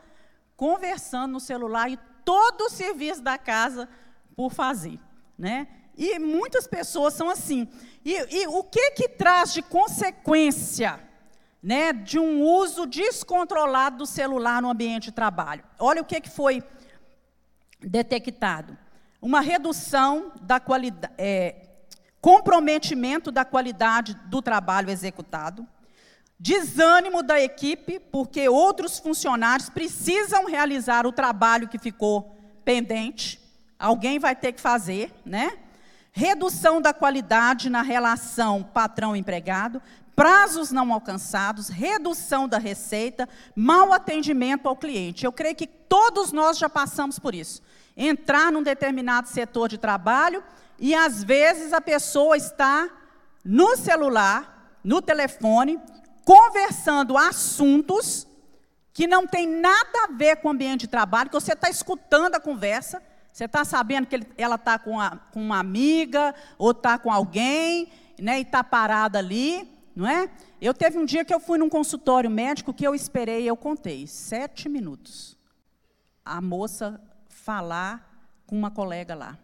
conversando no celular e todo o serviço da casa por fazer. Né? E muitas pessoas são assim. E, e o que, que traz de consequência né, de um uso descontrolado do celular no ambiente de trabalho? Olha o que, que foi detectado uma redução da qualidade, é, comprometimento da qualidade do trabalho executado, desânimo da equipe, porque outros funcionários precisam realizar o trabalho que ficou pendente, alguém vai ter que fazer, né? Redução da qualidade na relação patrão-empregado, prazos não alcançados, redução da receita, mau atendimento ao cliente. Eu creio que todos nós já passamos por isso entrar num determinado setor de trabalho e às vezes a pessoa está no celular, no telefone, conversando assuntos que não tem nada a ver com o ambiente de trabalho, que você está escutando a conversa, você está sabendo que ela está com, com, uma amiga ou está com alguém, né, e está parada ali, não é? Eu teve um dia que eu fui num consultório médico que eu esperei, eu contei, sete minutos. A moça falar com uma colega lá.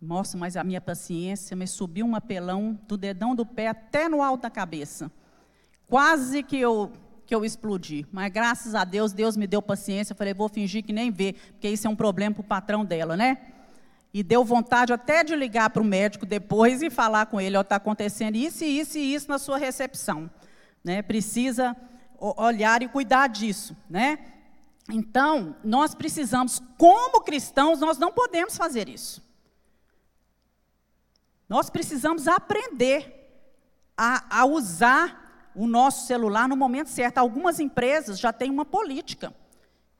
Nossa, mas a minha paciência me subiu um apelão do dedão do pé até no alto da cabeça. Quase que eu que eu explodi. Mas graças a Deus, Deus me deu paciência. Eu falei, vou fingir que nem vê, porque isso é um problema para o patrão dela, né? E deu vontade até de ligar para o médico depois e falar com ele, está acontecendo isso isso e isso na sua recepção. Né? Precisa olhar e cuidar disso, né? Então, nós precisamos, como cristãos, nós não podemos fazer isso. Nós precisamos aprender a, a, usar o nosso celular no momento certo. Algumas empresas já têm uma política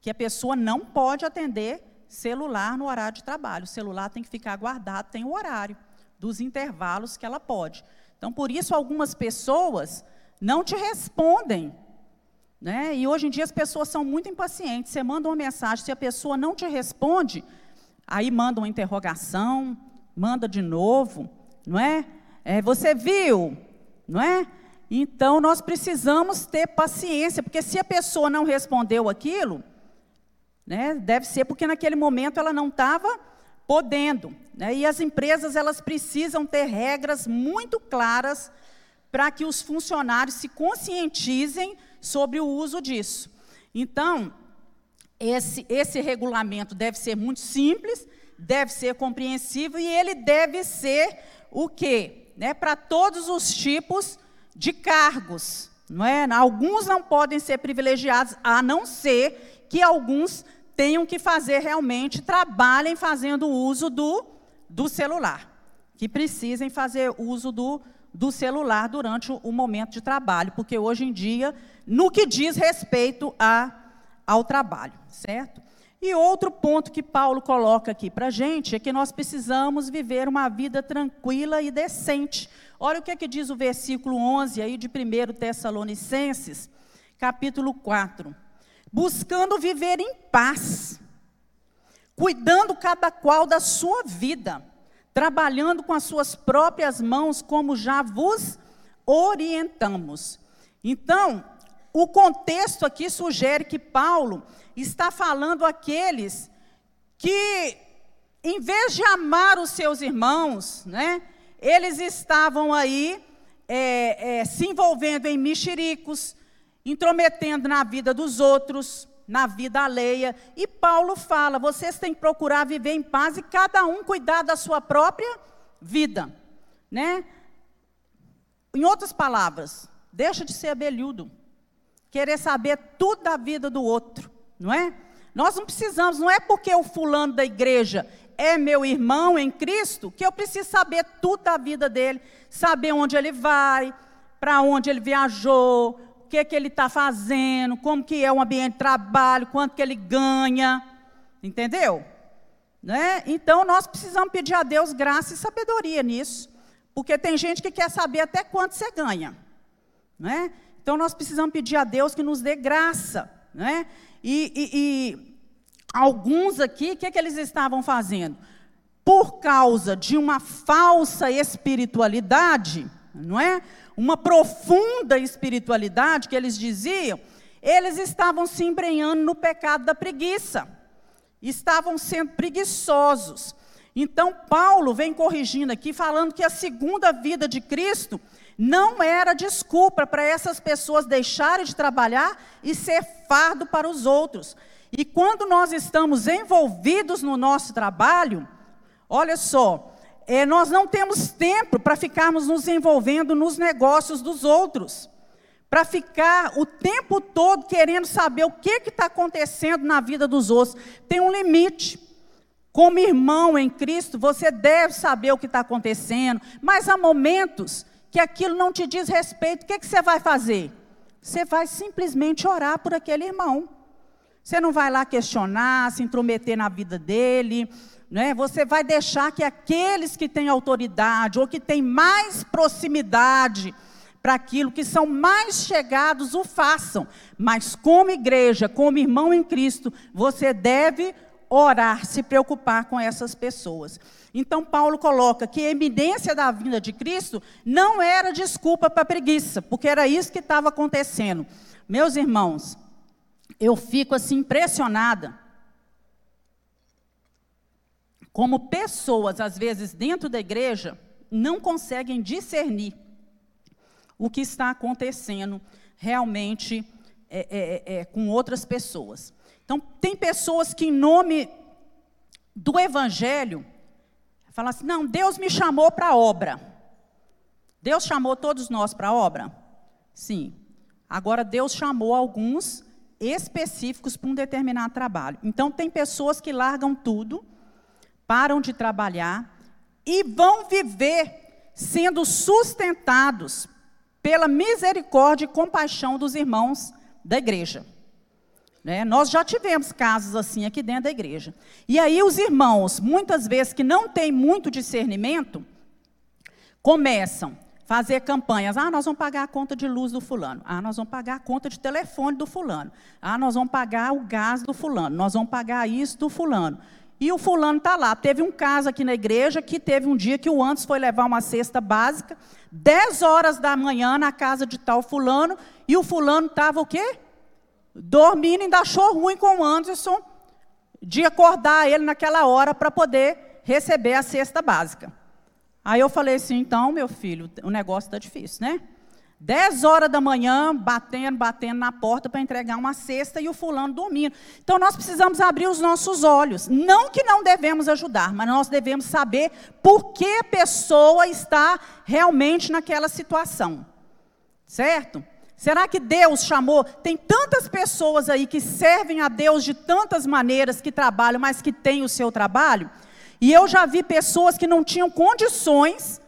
que a pessoa não pode atender celular no horário de trabalho. O celular tem que ficar guardado, tem o horário dos intervalos que ela pode. Então, por isso, algumas pessoas não te respondem né? E hoje em dia as pessoas são muito impacientes. Você manda uma mensagem, se a pessoa não te responde, aí manda uma interrogação, manda de novo, não é? é você viu, não é? Então nós precisamos ter paciência, porque se a pessoa não respondeu aquilo, né, deve ser porque naquele momento ela não estava podendo. Né? E as empresas elas precisam ter regras muito claras para que os funcionários se conscientizem sobre o uso disso. Então, esse, esse regulamento deve ser muito simples, deve ser compreensível e ele deve ser o quê? Né, Para todos os tipos de cargos. Não é? Alguns não podem ser privilegiados, a não ser que alguns tenham que fazer realmente, trabalhem fazendo uso do, do celular, que precisem fazer uso do, do celular durante o, o momento de trabalho, porque hoje em dia no que diz respeito a, ao trabalho, certo? E outro ponto que Paulo coloca aqui para a gente é que nós precisamos viver uma vida tranquila e decente. Olha o que, é que diz o versículo 11 aí de 1 Tessalonicenses, capítulo 4. Buscando viver em paz, cuidando cada qual da sua vida, trabalhando com as suas próprias mãos, como já vos orientamos. Então, o contexto aqui sugere que Paulo está falando àqueles que, em vez de amar os seus irmãos, né, eles estavam aí é, é, se envolvendo em mexericos, intrometendo na vida dos outros, na vida alheia. E Paulo fala: vocês têm que procurar viver em paz e cada um cuidar da sua própria vida, né? Em outras palavras, deixa de ser abelhudo, querer saber tudo da vida do outro, não é? Nós não precisamos, não é porque o fulano da igreja é meu irmão em Cristo que eu preciso saber tudo da vida dele, saber onde ele vai, para onde ele viajou, que, que ele está fazendo, como que é o ambiente de trabalho, quanto que ele ganha, entendeu? Né? Então nós precisamos pedir a Deus graça e sabedoria nisso, porque tem gente que quer saber até quanto você ganha, né? Então nós precisamos pedir a Deus que nos dê graça, né? E, e, e alguns aqui, o que, que eles estavam fazendo? Por causa de uma falsa espiritualidade, não é? Uma profunda espiritualidade que eles diziam, eles estavam se embrenhando no pecado da preguiça estavam sendo preguiçosos. Então, Paulo vem corrigindo aqui, falando que a segunda vida de Cristo não era desculpa para essas pessoas deixarem de trabalhar e ser fardo para os outros. E quando nós estamos envolvidos no nosso trabalho, olha só, é, nós não temos tempo para ficarmos nos envolvendo nos negócios dos outros para ficar o tempo todo querendo saber o que está acontecendo na vida dos outros. Tem um limite. Como irmão em Cristo, você deve saber o que está acontecendo, mas há momentos que aquilo não te diz respeito. O que, que você vai fazer? Você vai simplesmente orar por aquele irmão. Você não vai lá questionar, se intrometer na vida dele. Né? Você vai deixar que aqueles que têm autoridade ou que têm mais proximidade, para aquilo que são mais chegados o façam. Mas como igreja, como irmão em Cristo, você deve orar, se preocupar com essas pessoas. Então Paulo coloca que a eminência da vinda de Cristo não era desculpa para preguiça, porque era isso que estava acontecendo. Meus irmãos, eu fico assim impressionada como pessoas, às vezes, dentro da igreja, não conseguem discernir o que está acontecendo realmente é, é, é, com outras pessoas. Então, tem pessoas que, em nome do Evangelho, falam assim: não, Deus me chamou para a obra. Deus chamou todos nós para a obra? Sim. Agora, Deus chamou alguns específicos para um determinado trabalho. Então, tem pessoas que largam tudo, param de trabalhar e vão viver sendo sustentados pela misericórdia e compaixão dos irmãos da igreja. Né? Nós já tivemos casos assim aqui dentro da igreja. E aí os irmãos, muitas vezes que não têm muito discernimento, começam a fazer campanhas. Ah, nós vamos pagar a conta de luz do fulano. Ah, nós vamos pagar a conta de telefone do fulano. Ah, nós vamos pagar o gás do fulano. Nós vamos pagar isso do fulano. E o fulano está lá. Teve um caso aqui na igreja que teve um dia que o antes foi levar uma cesta básica, 10 horas da manhã na casa de tal fulano, e o fulano estava o quê? Dormindo, ainda achou ruim com o Anderson de acordar ele naquela hora para poder receber a cesta básica. Aí eu falei assim, então, meu filho, o negócio está difícil, né? 10 horas da manhã, batendo, batendo na porta para entregar uma cesta e o fulano dormindo. Então nós precisamos abrir os nossos olhos. Não que não devemos ajudar, mas nós devemos saber por que a pessoa está realmente naquela situação. Certo? Será que Deus chamou? Tem tantas pessoas aí que servem a Deus de tantas maneiras, que trabalham, mas que têm o seu trabalho. E eu já vi pessoas que não tinham condições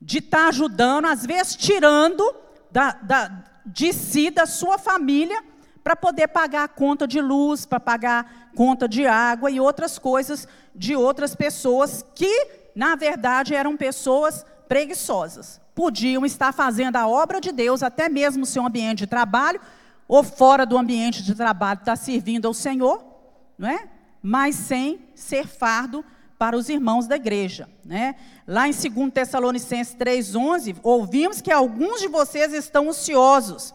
de estar tá ajudando, às vezes tirando da, da, de si, da sua família, para poder pagar a conta de luz, para pagar conta de água e outras coisas de outras pessoas que, na verdade, eram pessoas preguiçosas. Podiam estar fazendo a obra de Deus, até mesmo no seu ambiente de trabalho, ou fora do ambiente de trabalho, está servindo ao Senhor, não é? mas sem ser fardo para os irmãos da igreja. Né? Lá em 2 Tessalonicenses 3,11, ouvimos que alguns de vocês estão ociosos,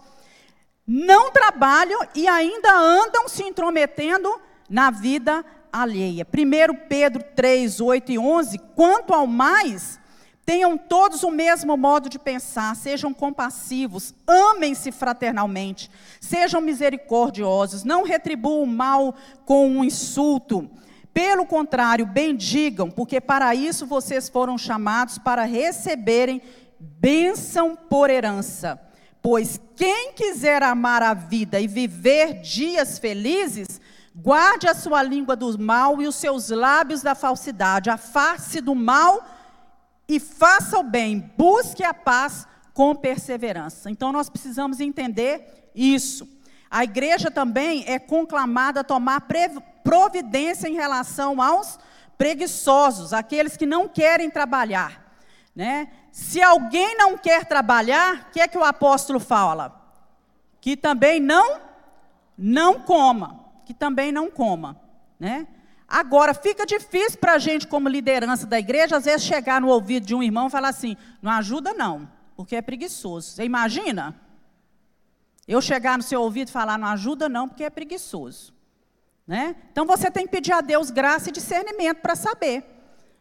não trabalham e ainda andam se intrometendo na vida alheia. 1 Pedro 3, 8 e 11, quanto ao mais, Tenham todos o mesmo modo de pensar, sejam compassivos, amem-se fraternalmente, sejam misericordiosos, não retribuam o mal com um insulto. Pelo contrário, bendigam, porque para isso vocês foram chamados para receberem bênção por herança. Pois quem quiser amar a vida e viver dias felizes, guarde a sua língua do mal e os seus lábios da falsidade, afaste do mal e faça o bem, busque a paz com perseverança. Então nós precisamos entender isso. A igreja também é conclamada a tomar providência em relação aos preguiçosos, aqueles que não querem trabalhar. Né? Se alguém não quer trabalhar, o que é que o apóstolo fala? Que também não, não coma, que também não coma, né? Agora, fica difícil para a gente, como liderança da igreja, às vezes chegar no ouvido de um irmão e falar assim: não ajuda não, porque é preguiçoso. Você imagina? Eu chegar no seu ouvido e falar: não ajuda não, porque é preguiçoso. Né? Então você tem que pedir a Deus graça e discernimento para saber.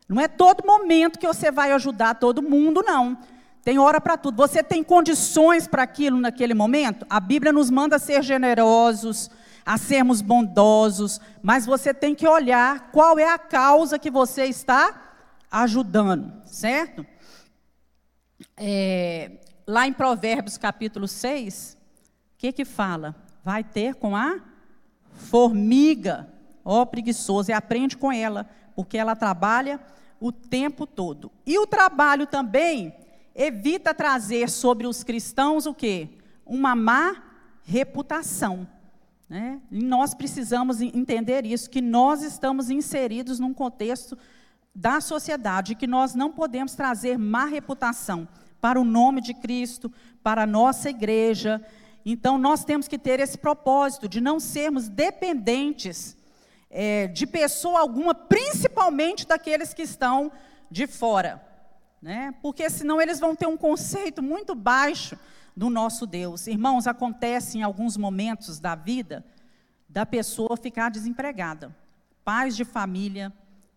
Não é todo momento que você vai ajudar todo mundo, não. Tem hora para tudo. Você tem condições para aquilo naquele momento? A Bíblia nos manda ser generosos, a sermos bondosos, mas você tem que olhar qual é a causa que você está ajudando, certo? É, lá em Provérbios capítulo 6, o que que fala? Vai ter com a formiga, ó preguiçoso, e aprende com ela, porque ela trabalha o tempo todo. E o trabalho também evita trazer sobre os cristãos o quê? Uma má reputação. Né? E nós precisamos entender isso, que nós estamos inseridos num contexto da sociedade, que nós não podemos trazer má reputação para o nome de Cristo, para a nossa igreja. Então, nós temos que ter esse propósito de não sermos dependentes é, de pessoa alguma, principalmente daqueles que estão de fora. Né? Porque senão eles vão ter um conceito muito baixo do nosso Deus. Irmãos, acontece em alguns momentos da vida da pessoa ficar desempregada. Pais de família,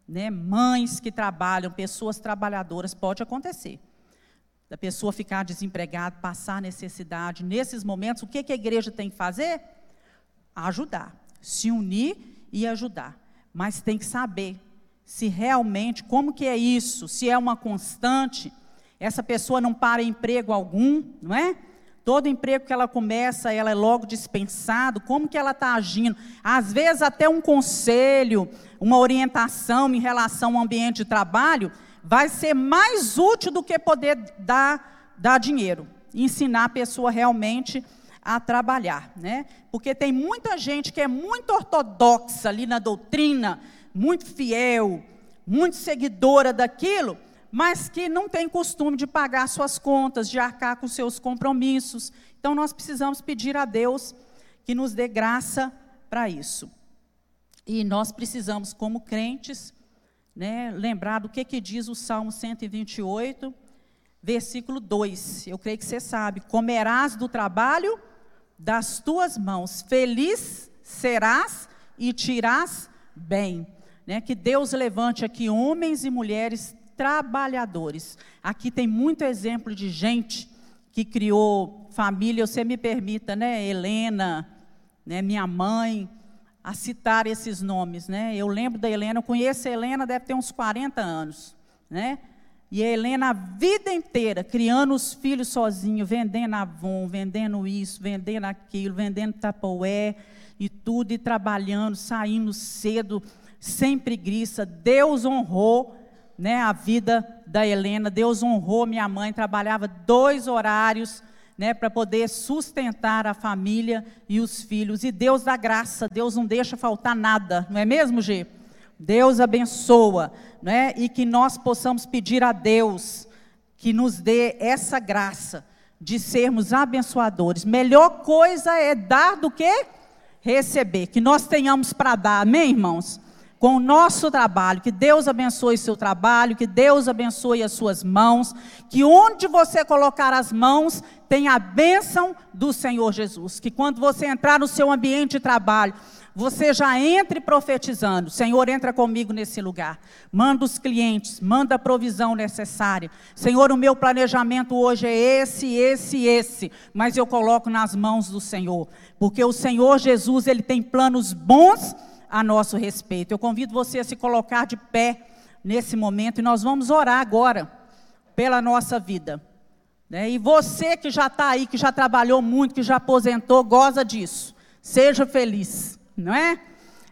né, mães que trabalham, pessoas trabalhadoras, pode acontecer. Da pessoa ficar desempregada, passar necessidade. Nesses momentos, o que, que a igreja tem que fazer? Ajudar. Se unir e ajudar. Mas tem que saber se realmente, como que é isso, se é uma constante, essa pessoa não para emprego algum, não é? Todo emprego que ela começa, ela é logo dispensado. Como que ela está agindo? Às vezes até um conselho, uma orientação em relação ao ambiente de trabalho vai ser mais útil do que poder dar, dar dinheiro, ensinar a pessoa realmente a trabalhar, né? Porque tem muita gente que é muito ortodoxa ali na doutrina, muito fiel, muito seguidora daquilo, mas que não tem costume de pagar suas contas, de arcar com seus compromissos. Então nós precisamos pedir a Deus que nos dê graça para isso. E nós precisamos, como crentes, né, lembrar do que, que diz o Salmo 128, versículo 2. Eu creio que você sabe: comerás do trabalho das tuas mãos, feliz serás e tirás bem. Né, que Deus levante aqui homens e mulheres trabalhadores. Aqui tem muito exemplo de gente que criou família, você me permita, né, Helena, né, minha mãe, a citar esses nomes, né? Eu lembro da Helena, eu conheço a Helena, deve ter uns 40 anos, né? E a Helena a vida inteira criando os filhos sozinho, vendendo Avon, vendendo isso, vendendo aquilo, vendendo tapoé e tudo, e trabalhando, saindo cedo, sem preguiça. Deus honrou né, a vida da Helena. Deus honrou minha mãe, trabalhava dois horários né, para poder sustentar a família e os filhos. E Deus dá graça, Deus não deixa faltar nada, não é mesmo, G? Deus abençoa, né, e que nós possamos pedir a Deus que nos dê essa graça de sermos abençoadores. Melhor coisa é dar do que receber, que nós tenhamos para dar, amém, irmãos? Com o nosso trabalho. Que Deus abençoe seu trabalho, que Deus abençoe as suas mãos, que onde você colocar as mãos, tem a bênção do Senhor Jesus. Que quando você entrar no seu ambiente de trabalho, você já entre profetizando: Senhor, entra comigo nesse lugar. Manda os clientes, manda a provisão necessária. Senhor, o meu planejamento hoje é esse, esse, esse, mas eu coloco nas mãos do Senhor, porque o Senhor Jesus, ele tem planos bons a nosso respeito. Eu convido você a se colocar de pé nesse momento e nós vamos orar agora pela nossa vida. Né? E você que já está aí, que já trabalhou muito, que já aposentou, goza disso. Seja feliz, não é?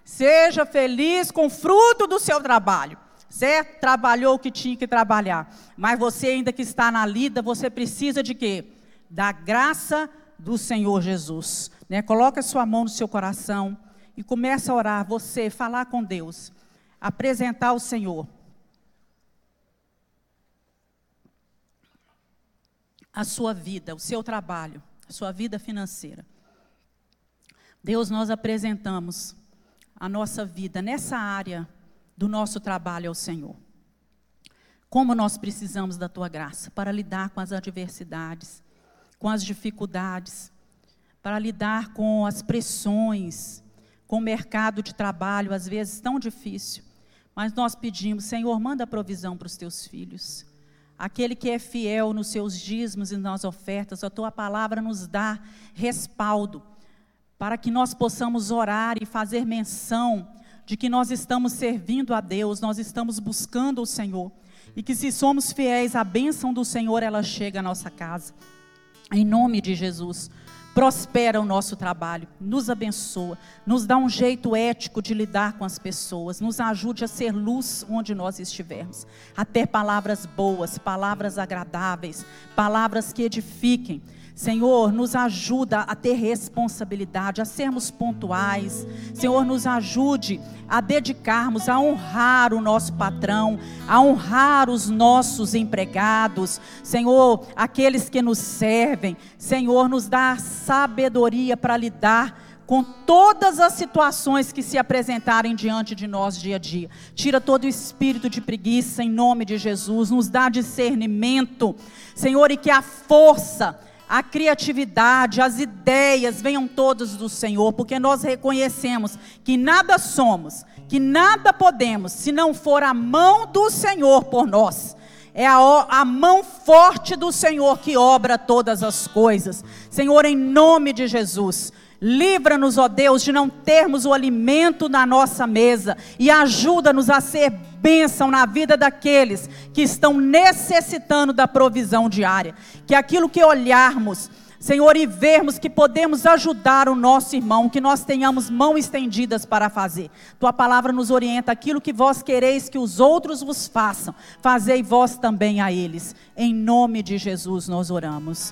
Seja feliz com o fruto do seu trabalho. Certo? Trabalhou o que tinha que trabalhar. Mas você ainda que está na lida, você precisa de quê? Da graça do Senhor Jesus. Né? Coloque a sua mão no seu coração e começa a orar, você, falar com Deus, apresentar ao Senhor. A sua vida, o seu trabalho, a sua vida financeira. Deus, nós apresentamos a nossa vida nessa área do nosso trabalho ao Senhor. Como nós precisamos da tua graça para lidar com as adversidades, com as dificuldades, para lidar com as pressões, com o mercado de trabalho, às vezes tão difícil. Mas nós pedimos, Senhor, manda provisão para os teus filhos. Aquele que é fiel nos seus dízimos e nas ofertas, a tua palavra nos dá respaldo para que nós possamos orar e fazer menção de que nós estamos servindo a Deus, nós estamos buscando o Senhor. E que se somos fiéis, a bênção do Senhor ela chega à nossa casa. Em nome de Jesus prospera o nosso trabalho, nos abençoa, nos dá um jeito ético de lidar com as pessoas, nos ajude a ser luz onde nós estivermos, a ter palavras boas, palavras agradáveis, palavras que edifiquem Senhor, nos ajuda a ter responsabilidade, a sermos pontuais. Senhor, nos ajude a dedicarmos, a honrar o nosso patrão, a honrar os nossos empregados. Senhor, aqueles que nos servem. Senhor, nos dá sabedoria para lidar com todas as situações que se apresentarem diante de nós dia a dia. Tira todo o espírito de preguiça em nome de Jesus, nos dá discernimento, Senhor, e que a força a criatividade, as ideias venham todas do Senhor, porque nós reconhecemos que nada somos, que nada podemos, se não for a mão do Senhor por nós. É a, a mão forte do Senhor que obra todas as coisas. Senhor, em nome de Jesus, Livra-nos, ó Deus, de não termos o alimento na nossa mesa e ajuda-nos a ser bênção na vida daqueles que estão necessitando da provisão diária. Que aquilo que olharmos, Senhor, e vermos que podemos ajudar o nosso irmão, que nós tenhamos mãos estendidas para fazer. Tua palavra nos orienta aquilo que vós quereis que os outros vos façam, fazei vós também a eles. Em nome de Jesus nós oramos.